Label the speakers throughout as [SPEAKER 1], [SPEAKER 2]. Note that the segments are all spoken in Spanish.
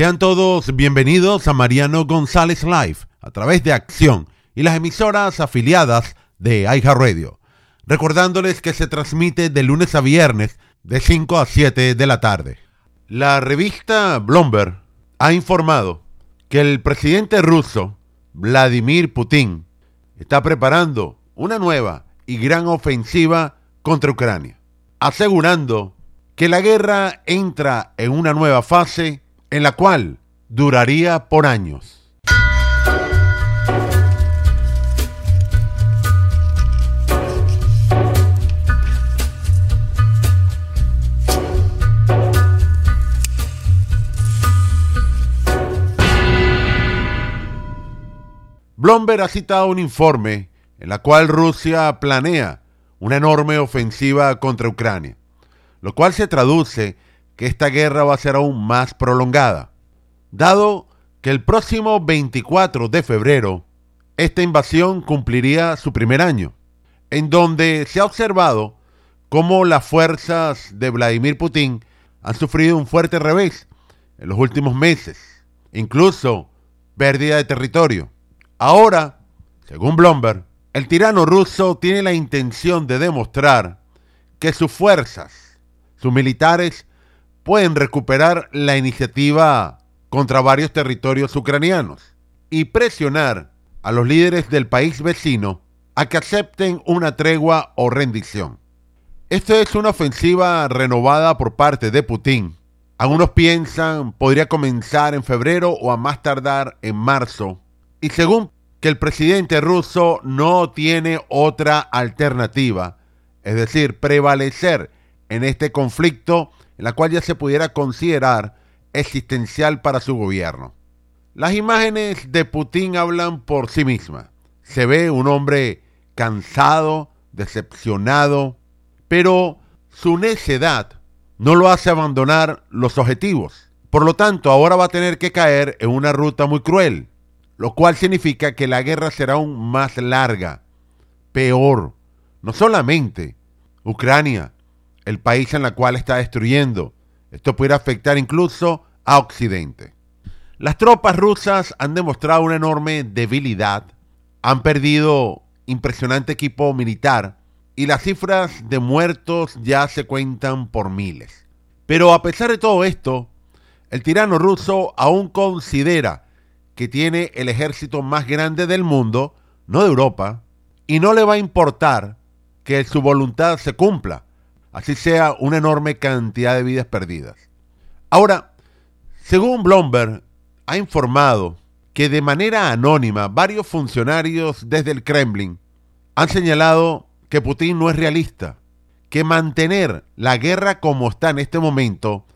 [SPEAKER 1] Sean todos bienvenidos a Mariano González Live a través de Acción y las emisoras afiliadas de Radio. Recordándoles que se transmite de lunes a viernes de 5 a 7 de la tarde. La revista Bloomberg ha informado que el presidente ruso, Vladimir Putin, está preparando una nueva y gran ofensiva contra Ucrania, asegurando que la guerra entra en una nueva fase en la cual duraría por años. Blomberg ha citado un informe en la cual Rusia planea una enorme ofensiva contra Ucrania, lo cual se traduce que esta guerra va a ser aún más prolongada, dado que el próximo 24 de febrero esta invasión cumpliría su primer año, en donde se ha observado cómo las fuerzas de Vladimir Putin han sufrido un fuerte revés en los últimos meses, incluso pérdida de territorio. Ahora, según Blomberg, el tirano ruso tiene la intención de demostrar que sus fuerzas, sus militares, pueden recuperar la iniciativa contra varios territorios ucranianos y presionar a los líderes del país vecino a que acepten una tregua o rendición. Esto es una ofensiva renovada por parte de Putin. Algunos piensan podría comenzar en febrero o a más tardar en marzo y según que el presidente ruso no tiene otra alternativa, es decir, prevalecer en este conflicto la cual ya se pudiera considerar existencial para su gobierno. Las imágenes de Putin hablan por sí mismas. Se ve un hombre cansado, decepcionado, pero su necedad no lo hace abandonar los objetivos. Por lo tanto, ahora va a tener que caer en una ruta muy cruel lo cual significa que la guerra será aún más larga, peor. No solamente Ucrania, el país en el cual está destruyendo, esto puede afectar incluso a Occidente. Las tropas rusas han demostrado una enorme debilidad, han perdido impresionante equipo militar y las cifras de muertos ya se cuentan por miles. Pero a pesar de todo esto, el tirano ruso aún considera que tiene el ejército más grande del mundo, no de Europa, y no le va a importar que su voluntad se cumpla, así sea una enorme cantidad de vidas perdidas. Ahora, según Blomberg, ha informado que de manera anónima varios funcionarios desde el Kremlin han señalado que Putin no es realista, que mantener la guerra como está en este momento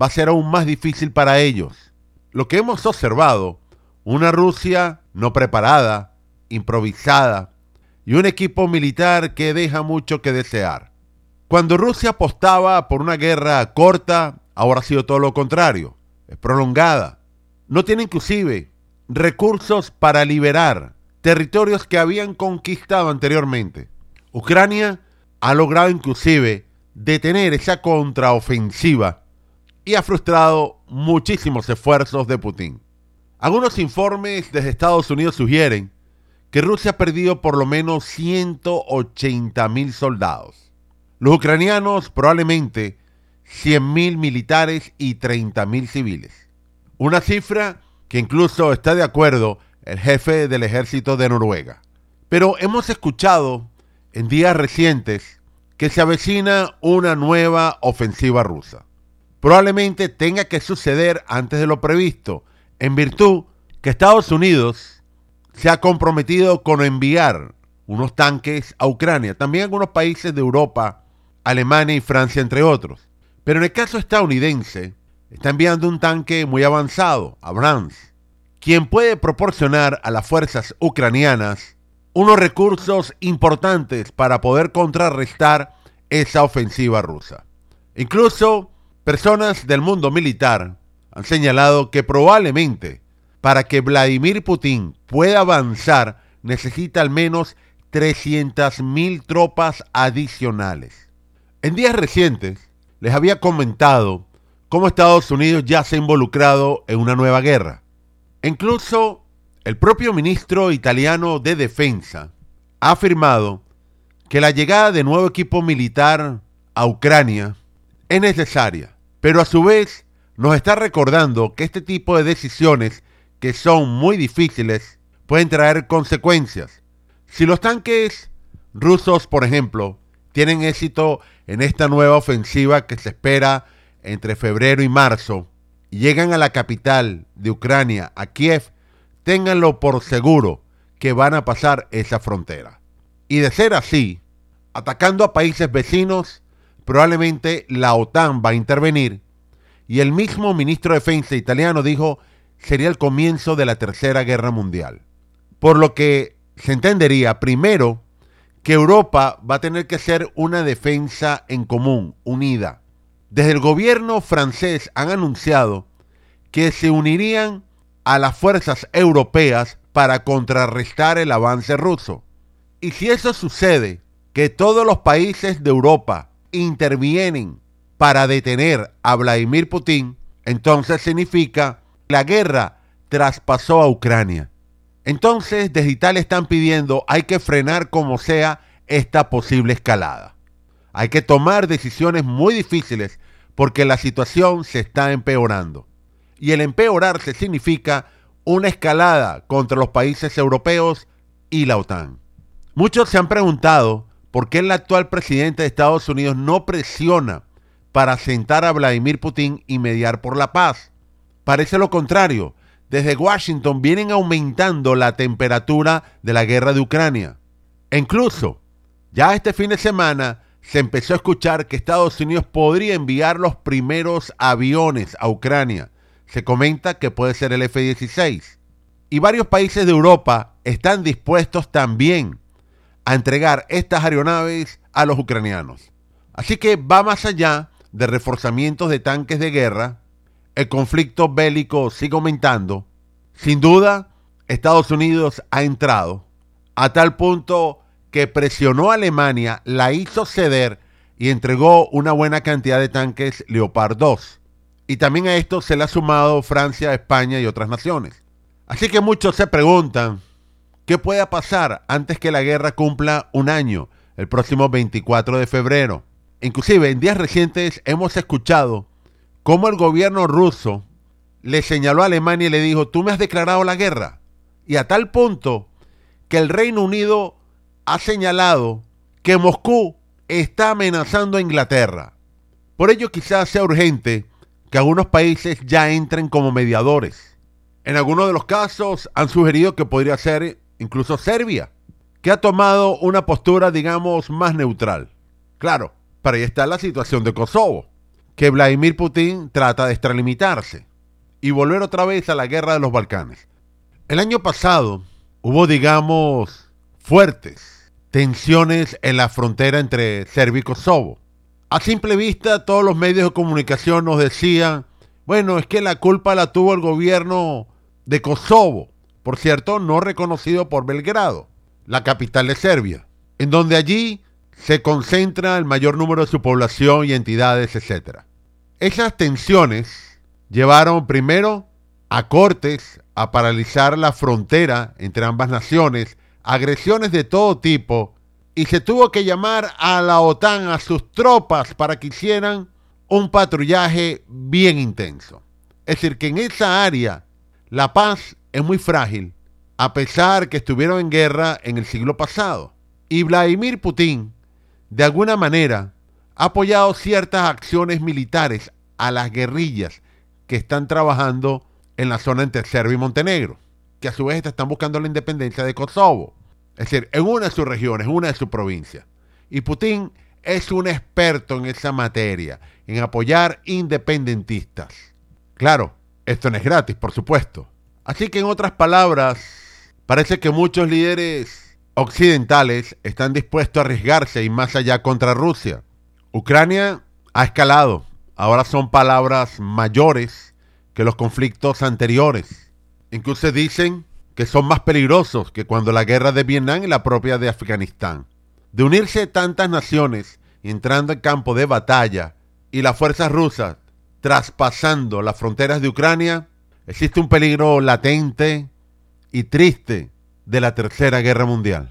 [SPEAKER 1] va a ser aún más difícil para ellos. Lo que hemos observado una Rusia no preparada, improvisada y un equipo militar que deja mucho que desear. Cuando Rusia apostaba por una guerra corta, ahora ha sido todo lo contrario, es prolongada. No tiene inclusive recursos para liberar territorios que habían conquistado anteriormente. Ucrania ha logrado inclusive detener esa contraofensiva y ha frustrado muchísimos esfuerzos de Putin. Algunos informes desde Estados Unidos sugieren que Rusia ha perdido por lo menos 180 mil soldados. Los ucranianos probablemente 100 mil militares y 30 mil civiles. Una cifra que incluso está de acuerdo el jefe del ejército de Noruega. Pero hemos escuchado en días recientes que se avecina una nueva ofensiva rusa. Probablemente tenga que suceder antes de lo previsto en virtud que Estados Unidos se ha comprometido con enviar unos tanques a Ucrania, también algunos países de Europa, Alemania y Francia, entre otros. Pero en el caso estadounidense, está enviando un tanque muy avanzado, Abrams, quien puede proporcionar a las fuerzas ucranianas unos recursos importantes para poder contrarrestar esa ofensiva rusa. Incluso personas del mundo militar han señalado que probablemente para que Vladimir Putin pueda avanzar necesita al menos 300.000 tropas adicionales. En días recientes les había comentado cómo Estados Unidos ya se ha involucrado en una nueva guerra. Incluso el propio ministro italiano de Defensa ha afirmado que la llegada de nuevo equipo militar a Ucrania es necesaria, pero a su vez nos está recordando que este tipo de decisiones, que son muy difíciles, pueden traer consecuencias. Si los tanques rusos, por ejemplo, tienen éxito en esta nueva ofensiva que se espera entre febrero y marzo, llegan a la capital de Ucrania, a Kiev, ténganlo por seguro que van a pasar esa frontera. Y de ser así, atacando a países vecinos, probablemente la OTAN va a intervenir. Y el mismo ministro de Defensa italiano dijo sería el comienzo de la Tercera Guerra Mundial. Por lo que se entendería primero que Europa va a tener que hacer una defensa en común, unida. Desde el gobierno francés han anunciado que se unirían a las fuerzas europeas para contrarrestar el avance ruso. Y si eso sucede, que todos los países de Europa intervienen para detener a Vladimir Putin, entonces significa que la guerra traspasó a Ucrania. Entonces, desde Italia están pidiendo, hay que frenar como sea esta posible escalada. Hay que tomar decisiones muy difíciles porque la situación se está empeorando. Y el empeorarse significa una escalada contra los países europeos y la OTAN. Muchos se han preguntado por qué el actual presidente de Estados Unidos no presiona para sentar a Vladimir Putin y mediar por la paz. Parece lo contrario desde Washington vienen aumentando la temperatura de la guerra de Ucrania. E incluso, ya este fin de semana se empezó a escuchar que Estados Unidos podría enviar los primeros aviones a Ucrania. Se comenta que puede ser el F-16. Y varios países de Europa están dispuestos también a entregar estas aeronaves a los ucranianos. Así que va más allá de reforzamientos de tanques de guerra el conflicto bélico sigue aumentando, sin duda Estados Unidos ha entrado a tal punto que presionó a Alemania, la hizo ceder y entregó una buena cantidad de tanques Leopard 2. Y también a esto se le ha sumado Francia, España y otras naciones. Así que muchos se preguntan, ¿qué puede pasar antes que la guerra cumpla un año, el próximo 24 de febrero? Inclusive en días recientes hemos escuchado cómo el gobierno ruso le señaló a Alemania y le dijo, tú me has declarado la guerra. Y a tal punto que el Reino Unido ha señalado que Moscú está amenazando a Inglaterra. Por ello quizás sea urgente que algunos países ya entren como mediadores. En algunos de los casos han sugerido que podría ser incluso Serbia, que ha tomado una postura, digamos, más neutral. Claro, para ahí está la situación de Kosovo que Vladimir Putin trata de extralimitarse y volver otra vez a la guerra de los Balcanes. El año pasado hubo, digamos, fuertes tensiones en la frontera entre Serbia y Kosovo. A simple vista, todos los medios de comunicación nos decían, bueno, es que la culpa la tuvo el gobierno de Kosovo, por cierto, no reconocido por Belgrado, la capital de Serbia, en donde allí se concentra el mayor número de su población y entidades, etc. Esas tensiones llevaron primero a cortes a paralizar la frontera entre ambas naciones, agresiones de todo tipo, y se tuvo que llamar a la OTAN, a sus tropas, para que hicieran un patrullaje bien intenso. Es decir, que en esa área la paz es muy frágil, a pesar que estuvieron en guerra en el siglo pasado. Y Vladimir Putin, de alguna manera, ha apoyado ciertas acciones militares a las guerrillas que están trabajando en la zona entre Serbia y Montenegro, que a su vez están buscando la independencia de Kosovo. Es decir, en una de sus regiones, una de sus provincias. Y Putin es un experto en esa materia, en apoyar independentistas. Claro, esto no es gratis, por supuesto. Así que en otras palabras, parece que muchos líderes occidentales están dispuestos a arriesgarse y más allá contra Rusia. Ucrania ha escalado. Ahora son palabras mayores que los conflictos anteriores. Incluso dicen que son más peligrosos que cuando la guerra de Vietnam y la propia de Afganistán. De unirse tantas naciones entrando en campo de batalla y las fuerzas rusas traspasando las fronteras de Ucrania, existe un peligro latente y triste de la Tercera Guerra Mundial.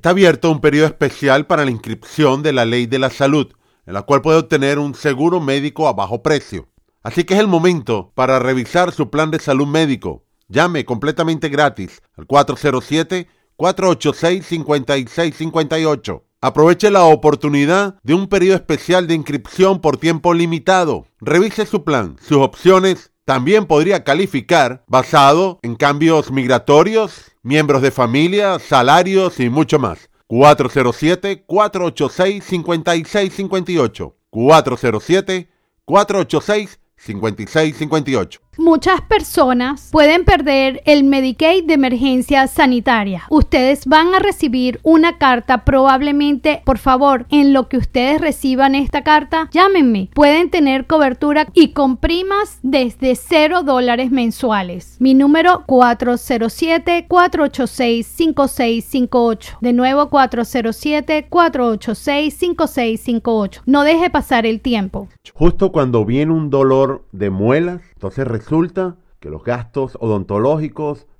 [SPEAKER 1] Está abierto un periodo especial para la inscripción de la Ley de la Salud, en la cual puede obtener un seguro médico a bajo precio. Así que es el momento para revisar su plan de salud médico. Llame completamente gratis al 407-486-5658. Aproveche la oportunidad de un periodo especial de inscripción por tiempo limitado. Revise su plan, sus opciones. También podría calificar basado en cambios migratorios, miembros de familia, salarios y mucho más. 407-486-5658. 407-486-5658.
[SPEAKER 2] Muchas personas pueden perder el Medicaid de emergencia sanitaria. Ustedes van a recibir una carta probablemente, por favor, en lo que ustedes reciban esta carta, llámenme. Pueden tener cobertura y con primas desde 0 dólares mensuales. Mi número 407-486-5658. De nuevo 407-486-5658. No deje pasar el tiempo.
[SPEAKER 1] Justo cuando viene un dolor de muelas, entonces resulta que los gastos odontológicos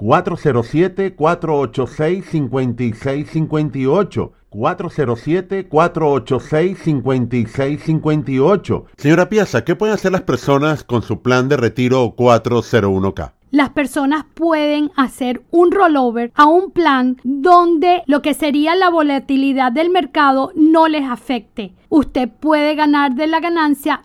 [SPEAKER 1] 407-486-5658. 407-486-5658. Señora Piazza, ¿qué pueden hacer las personas con su plan de retiro 401k?
[SPEAKER 2] las personas pueden hacer un rollover a un plan donde lo que sería la volatilidad del mercado no les afecte. Usted puede ganar de la ganancia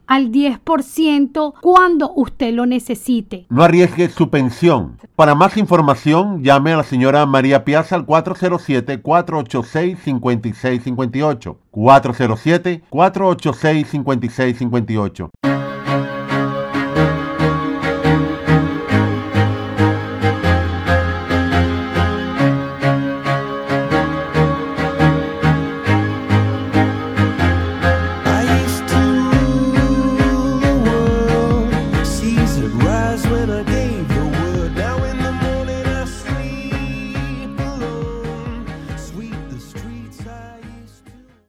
[SPEAKER 2] al 10% cuando usted lo necesite.
[SPEAKER 1] No arriesgue su pensión. Para más información, llame a la señora María Piazza al 407-486-5658. 407-486-5658.